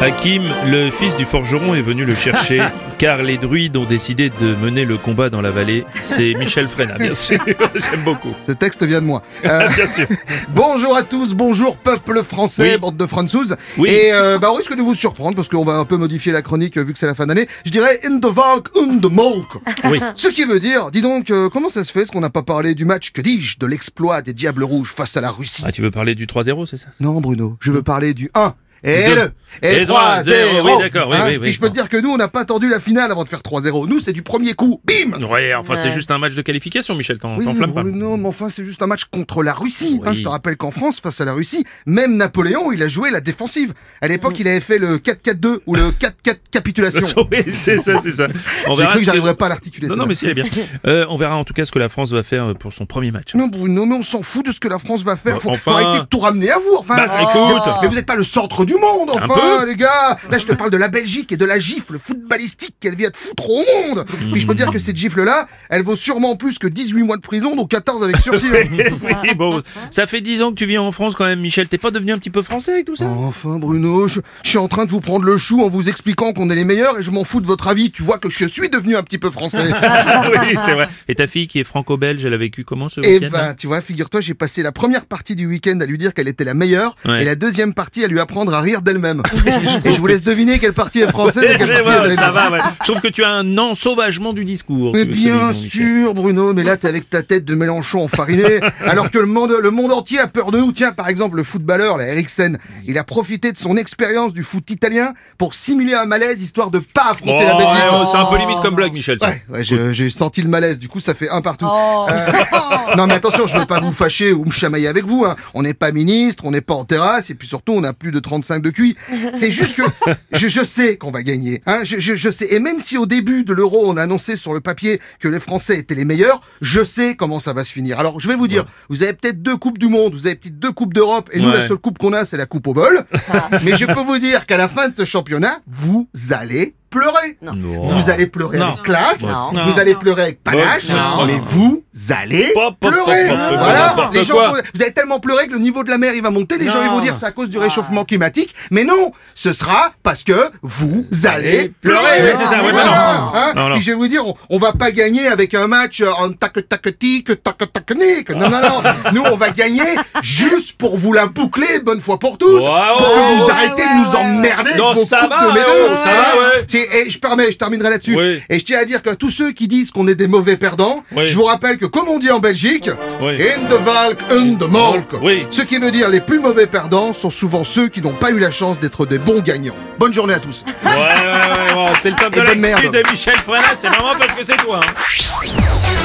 Hakim, le fils du forgeron, est venu le chercher car les druides ont décidé de mener le combat dans la vallée. C'est Michel Frenat, bien sûr. J'aime beaucoup. Ce texte vient de moi. Euh, Bien sûr. bonjour à tous, bonjour peuple français, Oui. bande de Françouses. Oui. Et euh, bah, on risque de vous surprendre parce qu'on va un peu modifier la chronique euh, vu que c'est la fin d'année. Je dirais in the Valk, in the Molk. Oui. Ce qui veut dire, dis donc, euh, comment ça se fait ce qu'on n'a pas parlé du match, que dis-je, de l'exploit des Diables Rouges face à la Russie? Ah, tu veux parler du 3-0, c'est ça? Non Bruno, je veux parler du 1. Et Deux. le Et et trois, 3 zéro, 0 oui, d'accord, oui, oui, oui. Puis je peux te dire que nous on n'a pas attendu la finale avant de faire 3-0. Nous c'est du premier coup, bim Ouais, enfin, c'est juste un match de qualification, Michel, t'en Oui, pas. Bruno, mais enfin, c'est juste un match contre la Russie. hein. Je te rappelle qu'en France, face à la Russie, même Napoléon, il a joué la défensive. À l'époque, il avait fait le 4-4-2 ou le 4-4 capitulation. oui, c'est ça, c'est ça. On J'ai verra cru que j'arriverais pas à l'articuler. Non, c'est non, mais si, elle est bien. Euh, on verra en tout cas ce que la France va faire pour son premier match. Non, Bruno, mais on s'en fout de ce que la France va faire. Bah, Faut, enfin. faut arrêter de tout ramener à vous. Enfin, Bah, c'est- écoute. c'est- mais vous n'êtes pas le centre du monde, Un enfin, les gars. Là, je te parle de la Belgique et de la gifle footballistique qu'elle vient de foutre au monde. Puis je peux dire que cette gifle-là, elle vaut sûrement plus que 18 mois de prison, dont 14 avec sursis. oui, bon, ça fait 10 ans que tu vis en France quand même, Michel. T'es pas devenu un petit peu français avec tout ça? Enfin Bruno, je, je suis en train de vous prendre le chou en vous expliquant qu'on est les meilleurs et je m'en fous de votre avis. Tu vois que je suis devenu un petit peu français. oui, c'est vrai. Et ta fille qui est franco-belge, elle a vécu comment ce Et week-end ben, tu vois, figure-toi, j'ai passé la première partie du week-end à lui dire qu'elle était la meilleure Ouais. et la deuxième partie à lui apprendre à rire d'elle-même. et je vous laisse deviner quelle partie est française et quelle partie est belge. ça va, ouais. Je trouve que tu as un ensauvagement du discours. Mais bien sûr, Bruno, mais là, t'es avec ta tête de Mélenchon enfariné, alors que le monde, le monde entier a peur de nous. Tiens, par exemple, le footballeur, là, Eriksen, il a profité de son expérience du foot italien pour simuler un malaise, histoire de pas affronter Oh, la Belgique. ouais, oh, c'est un peu limite comme blague, Michel. ça. Ouais, j'ai senti le malaise, du coup ça fait un partout. Euh, non mais attention, je veux pas vous fâcher ou me chamailler avec vous. Hein. On n'est pas ministre, on n'est pas en terrasse, et puis surtout on a plus de 35 de QI. C'est juste que je, je sais qu'on va gagner. Hein. Je, je, je sais, et même si au début de l'euro on a annoncé sur le papier que les Français étaient les meilleurs, je sais comment ça va se finir. Alors je vais vous dire, vous avez peut-être deux coupes du monde, vous avez peut-être deux coupes d'Europe, et nous Ouais. la seule coupe qu'on a c'est la coupe au bol. mais je peux vous dire qu'à la fin de ce championnat, vous allez pleurer. Non. Vous allez pleurer Non. avec classe, Non. vous allez pleurer avec panache, Non. mais vous allez pleurer. Voilà, les gens, vous allez tellement pleurer que le niveau de la mer il va monter. Les gens ils vont dire c'est à cause du réchauffement climatique, mais non, ce sera parce que vous allez pleurer. c'est ça, oui, Voilà, non. hein. Non, non. Puis je vais vous dire, on, on va pas gagner avec un match euh, en tac tac tic tac tac nique. Non non non, nous on va gagner juste pour vous la boucler bonne fois pour toutes, pour que vous ouais, arrêtez de nous emmerder Non, ça va, ça va, Et je permets, je terminerai là-dessus. Oui. Et je tiens à dire que tous ceux qui disent qu'on est des mauvais perdants, Oui. je vous rappelle que comme on dit en Belgique, Oui. in the Valk, in the Molk. Ce qui veut dire les plus mauvais perdants sont souvent ceux qui n'ont pas eu la chance d'être des bons gagnants. Bonne journée à tous. Ouais, ouais, ouais, c'est le top Et de merde. de Michel Frenat, c'est vraiment parce que c'est toi. hein.